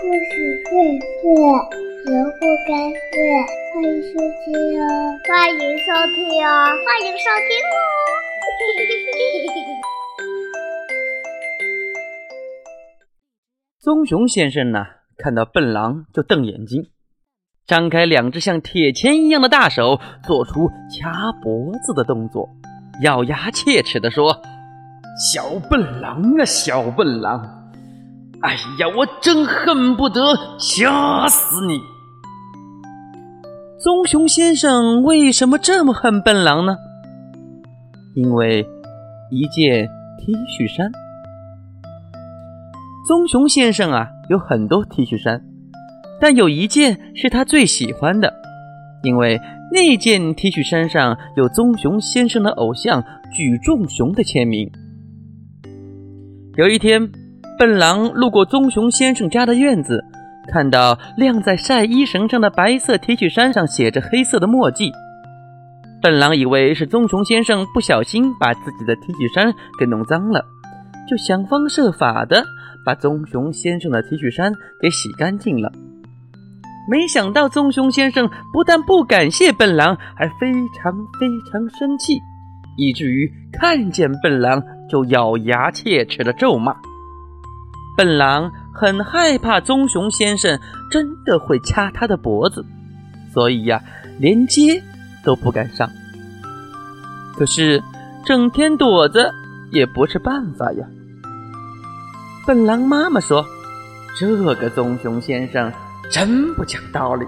故事会睡，人不该睡。欢迎收听哦，欢迎收听哦，欢迎收听哦。嘿嘿嘿棕熊先生呢，看到笨狼就瞪眼睛，张开两只像铁钳一样的大手，做出掐脖子的动作，咬牙切齿地说：“小笨狼啊，小笨狼！”哎呀，我真恨不得掐死你！棕熊先生为什么这么恨笨狼呢？因为一件 T 恤衫。棕熊先生啊，有很多 T 恤衫，但有一件是他最喜欢的，因为那件 T 恤衫上有棕熊先生的偶像举重熊的签名。有一天。笨狼路过棕熊先生家的院子，看到晾在晒衣绳上的白色 T 恤衫上写着黑色的墨迹。笨狼以为是棕熊先生不小心把自己的 T 恤衫给弄脏了，就想方设法的把棕熊先生的 T 恤衫给洗干净了。没想到棕熊先生不但不感谢笨狼，还非常非常生气，以至于看见笨狼就咬牙切齿的咒骂。笨狼很害怕棕熊先生真的会掐他的脖子，所以呀，连接都不敢上。可是，整天躲着也不是办法呀。笨狼妈妈说：“这个棕熊先生真不讲道理。”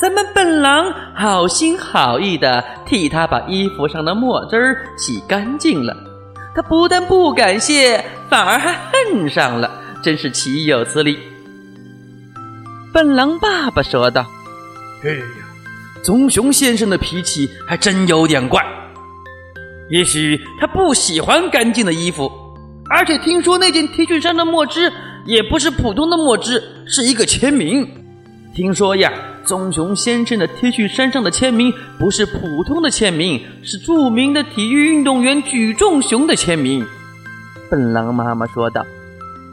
咱们笨狼好心好意的替他把衣服上的墨汁儿洗干净了，他不但不感谢，反而还恨上了。真是岂有此理！笨狼爸爸说道：“哎呀，棕熊先生的脾气还真有点怪。也许他不喜欢干净的衣服，而且听说那件 T 恤衫的墨汁也不是普通的墨汁，是一个签名。听说呀，棕熊先生的 T 恤衫上的签名不是普通的签名，是著名的体育运动员举重熊的签名。”笨狼妈妈说道。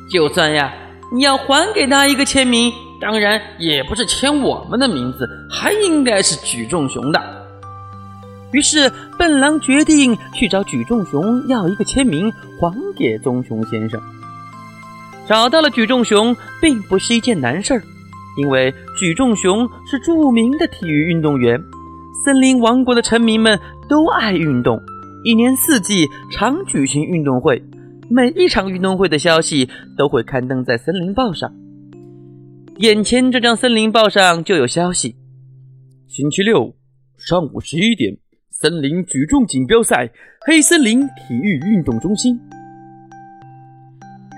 就算呀，你要还给他一个签名，当然也不是签我们的名字，还应该是举重熊的。于是，笨狼决定去找举重熊要一个签名，还给棕熊先生。找到了举重熊，并不是一件难事儿，因为举重熊是著名的体育运动员，森林王国的臣民们都爱运动，一年四季常举行运动会。每一场运动会的消息都会刊登在《森林报》上。眼前这张《森林报》上就有消息：星期六上午十一点，森林举重锦标赛，黑森林体育运动中心。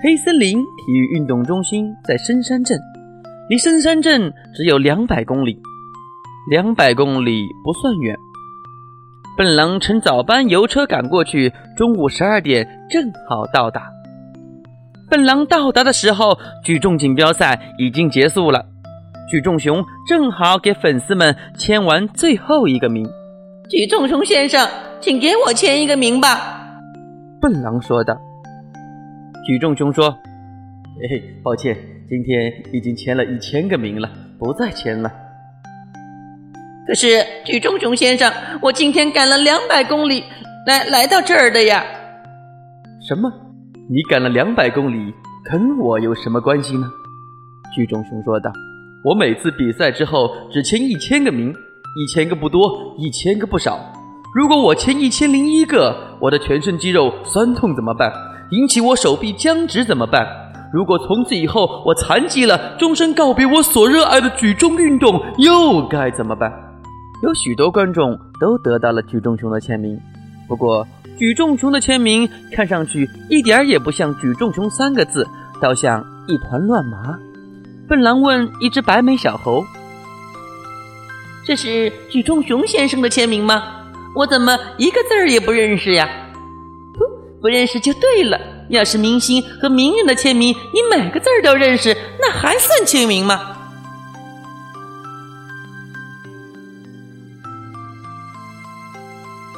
黑森林体育运动中心在深山镇，离深山镇只有两百公里。两百公里不算远。笨狼乘早班油车赶过去，中午十二点正好到达。笨狼到达的时候，举重锦标赛已经结束了，举重熊正好给粉丝们签完最后一个名。举重熊先生，请给我签一个名吧。笨狼说道。举重熊说：“嘿嘿，抱歉，今天已经签了一千个名了，不再签了。”可是，举重熊先生，我今天赶了两百公里来来到这儿的呀。什么？你赶了两百公里，跟我有什么关系呢？举重熊说道：“我每次比赛之后只签一千个名，一千个不多，一千个不少。如果我签一千零一个，我的全身肌肉酸痛怎么办？引起我手臂僵直怎么办？如果从此以后我残疾了，终身告别我所热爱的举重运动，又该怎么办？”有许多观众都得到了举重熊的签名，不过举重熊的签名看上去一点也不像“举重熊”三个字，倒像一团乱麻。笨狼问一只白眉小猴：“这是举重熊先生的签名吗？我怎么一个字儿也不认识呀？”“不，不认识就对了。要是明星和名人的签名，你每个字儿都认识，那还算签名吗？”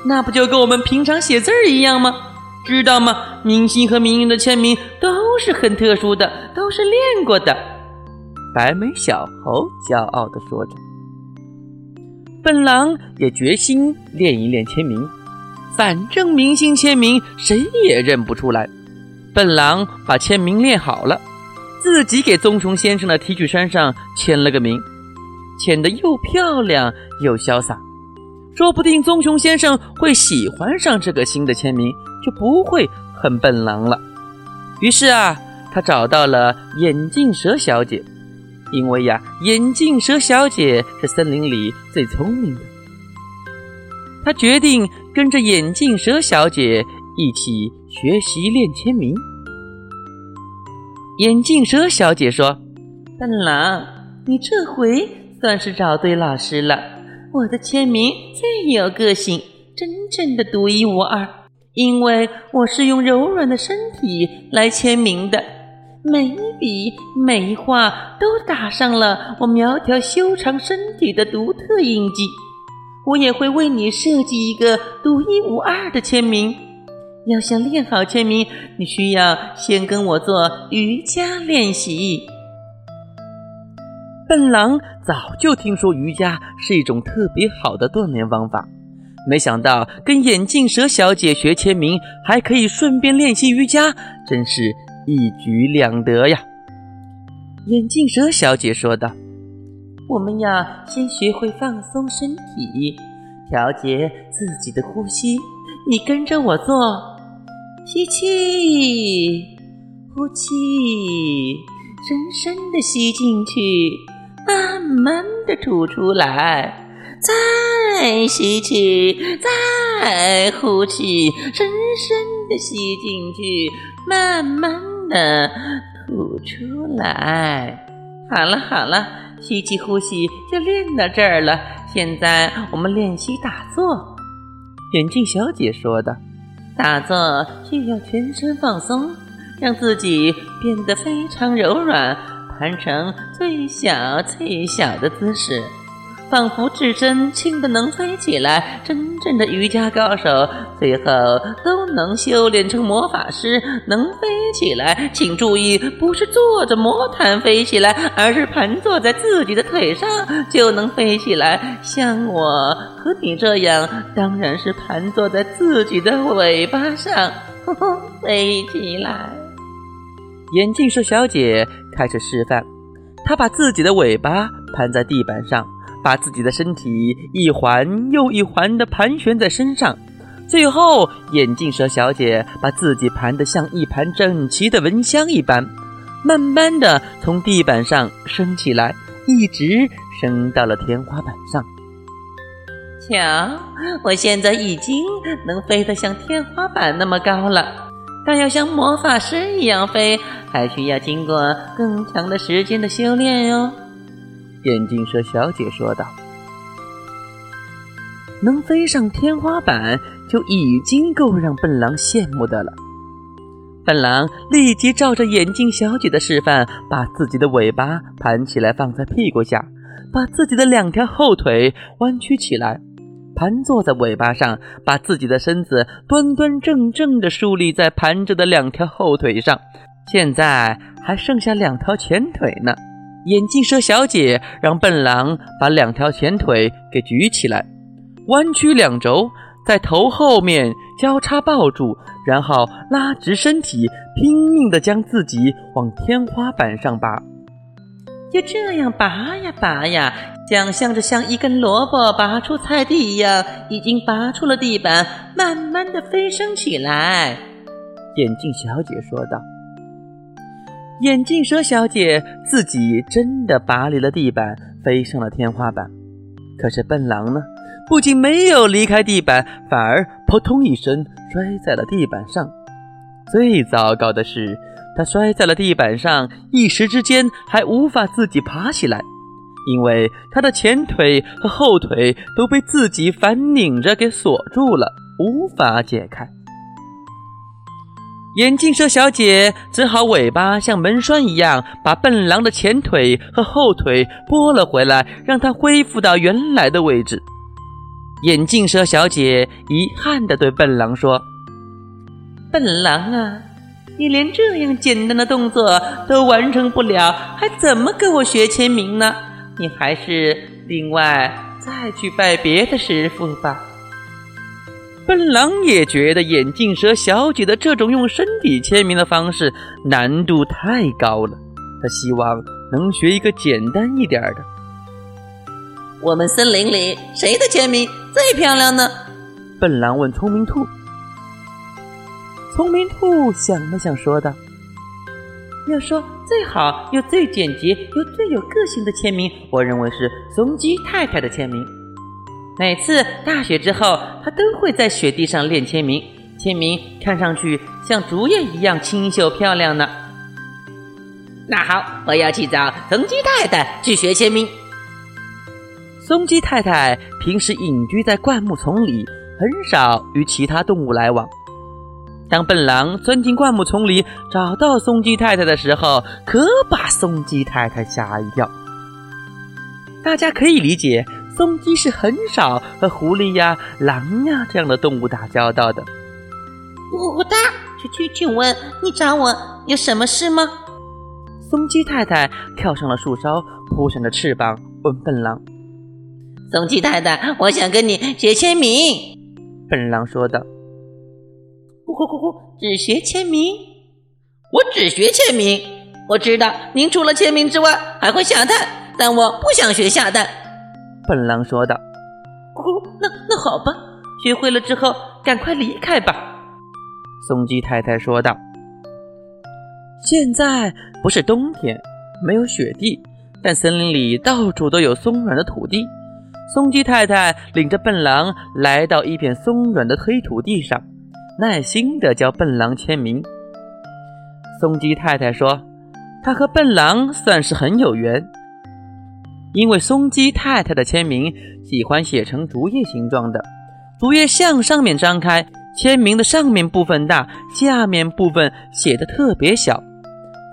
那不就跟我们平常写字儿一样吗？知道吗？明星和名人的签名都是很特殊的，都是练过的。白眉小猴骄傲地说着。笨狼也决心练一练签名，反正明星签名谁也认不出来。笨狼把签名练好了，自己给棕熊先生的提取衫上签了个名，签得又漂亮又潇洒。说不定棕熊先生会喜欢上这个新的签名，就不会恨笨狼了。于是啊，他找到了眼镜蛇小姐。因为呀，眼镜蛇小姐是森林里最聪明的，他决定跟着眼镜蛇小姐一起学习练签名。眼镜蛇小姐说：“笨狼，你这回算是找对老师了。我的签名最有个性，真正的独一无二，因为我是用柔软的身体来签名的。”每一笔每一画都打上了我苗条修长身体的独特印记。我也会为你设计一个独一无二的签名。要想练好签名，你需要先跟我做瑜伽练习。笨狼早就听说瑜伽是一种特别好的锻炼方法，没想到跟眼镜蛇小姐学签名还可以顺便练习瑜伽，真是。一举两得呀！眼镜蛇小姐说道：“我们要先学会放松身体，调节自己的呼吸。你跟着我做，吸气，呼气，深深的吸进去，慢慢的吐出来，再吸气，再呼气，深深的吸进去，慢慢。的吐出来，好了好了，吸气呼吸就练到这儿了。现在我们练习打坐。眼镜小姐说的，打坐需要全身放松，让自己变得非常柔软，盘成最小最小的姿势。仿佛置身轻的能飞起来，真正的瑜伽高手最后都能修炼成魔法师，能飞起来。请注意，不是坐着魔毯飞起来，而是盘坐在自己的腿上就能飞起来。像我和你这样，当然是盘坐在自己的尾巴上飞起来。眼镜蛇小姐开始示范，她把自己的尾巴盘在地板上。把自己的身体一环又一环地盘旋在身上，最后眼镜蛇小姐把自己盘得像一盘整齐的蚊香一般，慢慢地从地板上升起来，一直升到了天花板上。瞧，我现在已经能飞得像天花板那么高了，但要像魔法师一样飞，还需要经过更长的时间的修炼哟。眼镜蛇小姐说道：“能飞上天花板就已经够让笨狼羡慕的了。”笨狼立即照着眼镜小姐的示范，把自己的尾巴盘起来放在屁股下，把自己的两条后腿弯曲起来，盘坐在尾巴上，把自己的身子端端正正地竖立在盘着的两条后腿上。现在还剩下两条前腿呢。眼镜蛇小姐让笨狼把两条前腿给举起来，弯曲两轴，在头后面交叉抱住，然后拉直身体，拼命地将自己往天花板上拔。就这样拔呀拔呀，想象着像一根萝卜拔出菜地一样，已经拔出了地板，慢慢的飞升起来。眼镜小姐说道。眼镜蛇小姐自己真的拔离了地板，飞上了天花板。可是笨狼呢？不仅没有离开地板，反而扑通一声摔在了地板上。最糟糕的是，他摔在了地板上，一时之间还无法自己爬起来，因为他的前腿和后腿都被自己反拧着给锁住了，无法解开。眼镜蛇小姐只好尾巴像门栓一样，把笨狼的前腿和后腿拨了回来，让它恢复到原来的位置。眼镜蛇小姐遗憾地对笨狼说：“笨狼啊，你连这样简单的动作都完成不了，还怎么跟我学签名呢？你还是另外再去拜别的师傅吧。笨狼也觉得眼镜蛇小姐的这种用身体签名的方式难度太高了，他希望能学一个简单一点的。我们森林里谁的签名最漂亮呢？笨狼问聪明兔。聪明兔想了想，说道：“要说最好又最简洁又最有个性的签名，我认为是松鸡太太的签名。每次大雪之后，她都会在雪地上练签名，签名看上去像竹叶一样清秀漂亮呢。那好，我要去找松鸡太太去学签名。松鸡太太平时隐居在灌木丛里，很少与其他动物来往。”当笨狼钻进灌木丛里找到松鸡太太的时候，可把松鸡太太吓一跳。大家可以理解，松鸡是很少和狐狸呀、狼呀这样的动物打交道的。我的，请请请问你找我有什么事吗？松鸡太太跳上了树梢，扑扇着翅膀问笨狼：“松鸡太太，我想跟你学签名。”笨狼说道。呼呼呼！只学签名，我只学签名。我知道您除了签名之外还会下蛋，但我不想学下蛋。笨狼说道。呼，那那好吧，学会了之后赶快离开吧。松鸡太太说道。现在不是冬天，没有雪地，但森林里到处都有松软的土地。松鸡太太领着笨狼来到一片松软的黑土地上。耐心地教笨狼签名。松鸡太太说：“她和笨狼算是很有缘，因为松鸡太太的签名喜欢写成竹叶形状的，竹叶向上面张开，签名的上面部分大，下面部分写的特别小。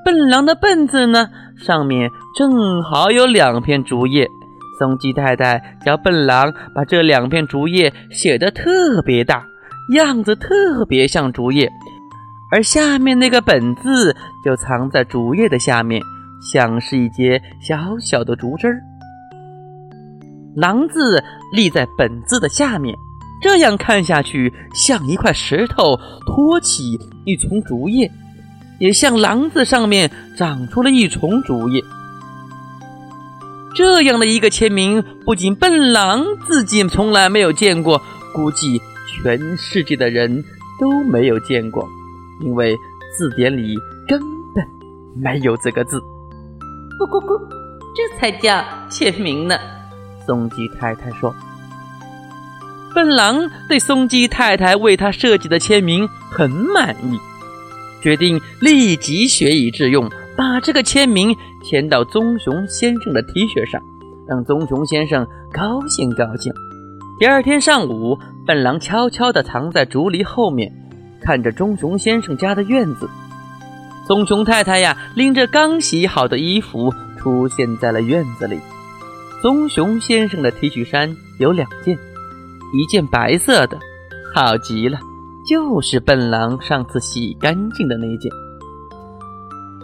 笨狼的‘笨’字呢，上面正好有两片竹叶。松鸡太太教笨狼把这两片竹叶写得特别大。”样子特别像竹叶，而下面那个“本”字就藏在竹叶的下面，像是一截小小的竹枝儿。狼字立在“本”字的下面，这样看下去像一块石头托起一丛竹叶，也像狼字上面长出了一丛竹叶。这样的一个签名，不仅笨狼自己从来没有见过，估计。全世界的人都没有见过，因为字典里根本没有这个字。咕咕咕，这才叫签名呢。松鸡太太说：“笨狼对松鸡太太为他设计的签名很满意，决定立即学以致用，把这个签名签到棕熊先生的 T 恤上，让棕熊先生高兴高兴。”第二天上午。笨狼悄悄地藏在竹篱后面，看着棕熊先生家的院子。棕熊太太呀，拎着刚洗好的衣服出现在了院子里。棕熊先生的 T 恤衫有两件，一件白色的，好极了，就是笨狼上次洗干净的那件；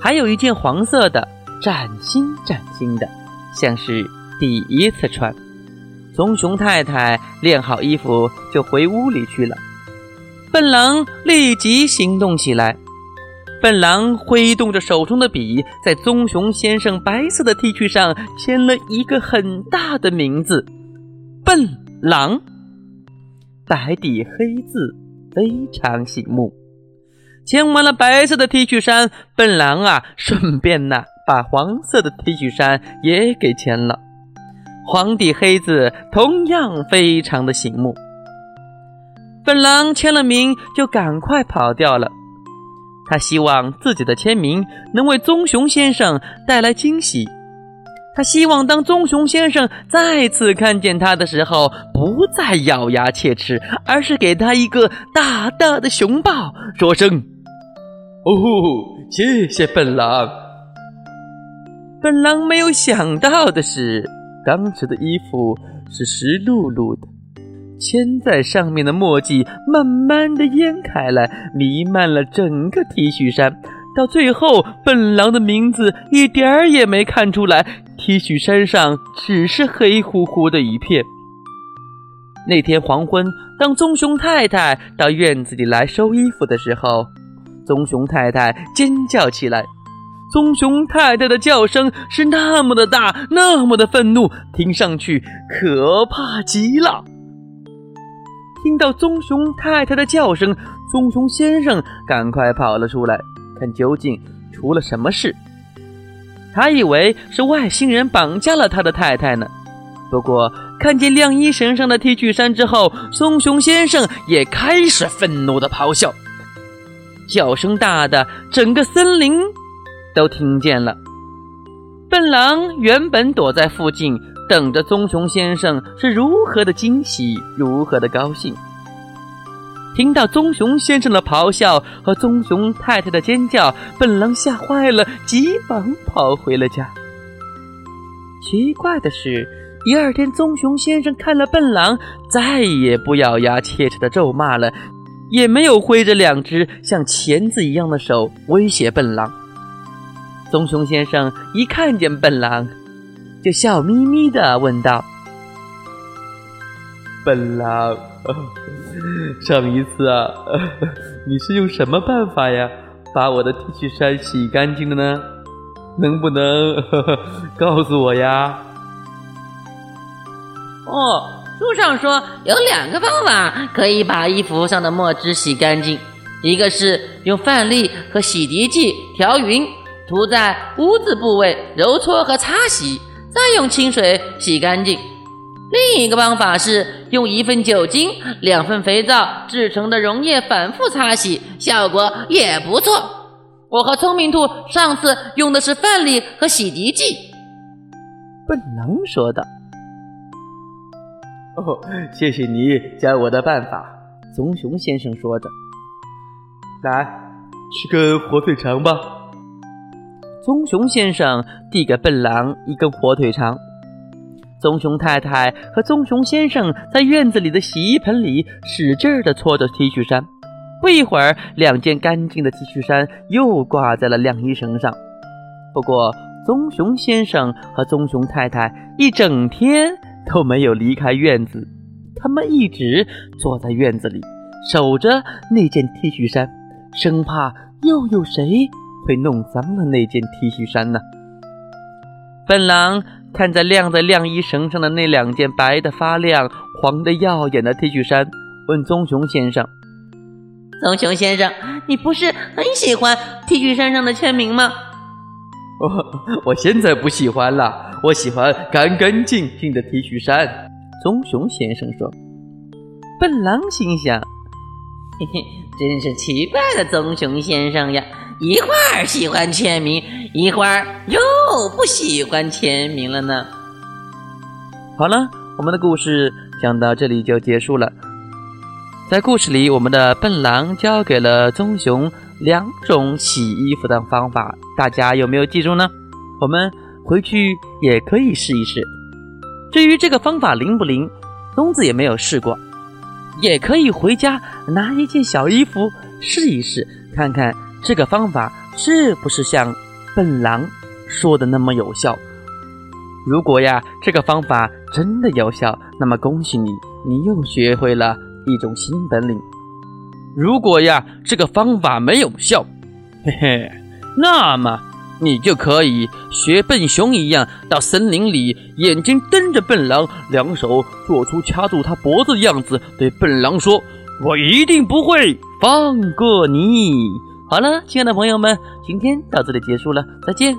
还有一件黄色的，崭新崭新的，像是第一次穿。棕熊太太练好衣服就回屋里去了。笨狼立即行动起来。笨狼挥动着手中的笔，在棕熊先生白色的 T 恤上签了一个很大的名字“笨狼”，白底黑字，非常醒目。签完了白色的 T 恤衫，笨狼啊，顺便呐，把黄色的 T 恤衫也给签了。黄底黑字同样非常的醒目。笨狼签了名就赶快跑掉了。他希望自己的签名能为棕熊先生带来惊喜。他希望当棕熊先生再次看见他的时候，不再咬牙切齿，而是给他一个大大的熊抱，说声：“哦，谢谢笨狼。”笨狼没有想到的是。当时的衣服是湿漉漉的，牵在上面的墨迹慢慢的淹开来，弥漫了整个 T 恤衫。到最后，笨狼的名字一点儿也没看出来，T 恤衫上只是黑乎乎的一片。那天黄昏，当棕熊太太到院子里来收衣服的时候，棕熊太太尖叫起来。棕熊太太的叫声是那么的大，那么的愤怒，听上去可怕极了。听到棕熊太太的叫声，棕熊先生赶快跑了出来。看究竟出了什么事？他以为是外星人绑架了他的太太呢。不过看见晾衣绳上的 T 恤衫之后，棕熊先生也开始愤怒的咆哮，叫声大的整个森林都听见了。笨狼原本躲在附近，等着棕熊先生是如何的惊喜，如何的高兴。听到棕熊先生的咆哮和棕熊太太的尖叫，笨狼吓坏了，急忙跑回了家。奇怪的是，第二天棕熊先生看了笨狼，再也不咬牙切齿的咒骂了，也没有挥着两只像钳子一样的手威胁笨狼。棕熊先生一看见笨狼，就笑眯眯的问道：“笨狼。”上一次啊，你是用什么办法呀，把我的 T 恤衫洗干净的呢？能不能告诉我呀？哦，书上说有两个方法可以把衣服上的墨汁洗干净，一个是用饭粒和洗涤剂调匀，涂在污渍部位揉搓和擦洗，再用清水洗干净。另一个方法是用一份酒精、两份肥皂制成的溶液反复擦洗，效果也不错。我和聪明兔上次用的是饭粒和洗涤剂。笨狼说道：“哦，谢谢你教我的办法。”棕熊先生说着：“来，吃根火腿肠吧。”棕熊先生递给笨狼一根火腿肠。棕熊太太和棕熊先生在院子里的洗衣盆里使劲地搓着 T 恤衫，不一会儿，两件干净的 T 恤衫又挂在了晾衣绳上。不过，棕熊先生和棕熊太太一整天都没有离开院子，他们一直坐在院子里守着那件 T 恤衫，生怕又有谁会弄脏了那件 T 恤衫呢。笨狼。看在晾在晾衣绳上的那两件白的发亮、黄的耀眼的 T 恤衫，问棕熊先生：“棕熊先生，你不是很喜欢 T 恤衫上的签名吗？”“我我现在不喜欢了，我喜欢干干净净的 T 恤衫。”棕熊先生说。笨狼心想：“嘿嘿，真是奇怪的棕熊先生呀。”一会儿喜欢签名，一会儿又不喜欢签名了呢。好了，我们的故事讲到这里就结束了。在故事里，我们的笨狼教给了棕熊两种洗衣服的方法，大家有没有记住呢？我们回去也可以试一试。至于这个方法灵不灵，东子也没有试过，也可以回家拿一件小衣服试一试，看看。这个方法是不是像笨狼说的那么有效？如果呀，这个方法真的有效，那么恭喜你，你又学会了一种新本领。如果呀，这个方法没有效，嘿嘿，那么你就可以学笨熊一样，到森林里，眼睛瞪着笨狼，两手做出掐住他脖子的样子，对笨狼说：“我一定不会放过你。”好了，亲爱的朋友们，今天到这里结束了，再见。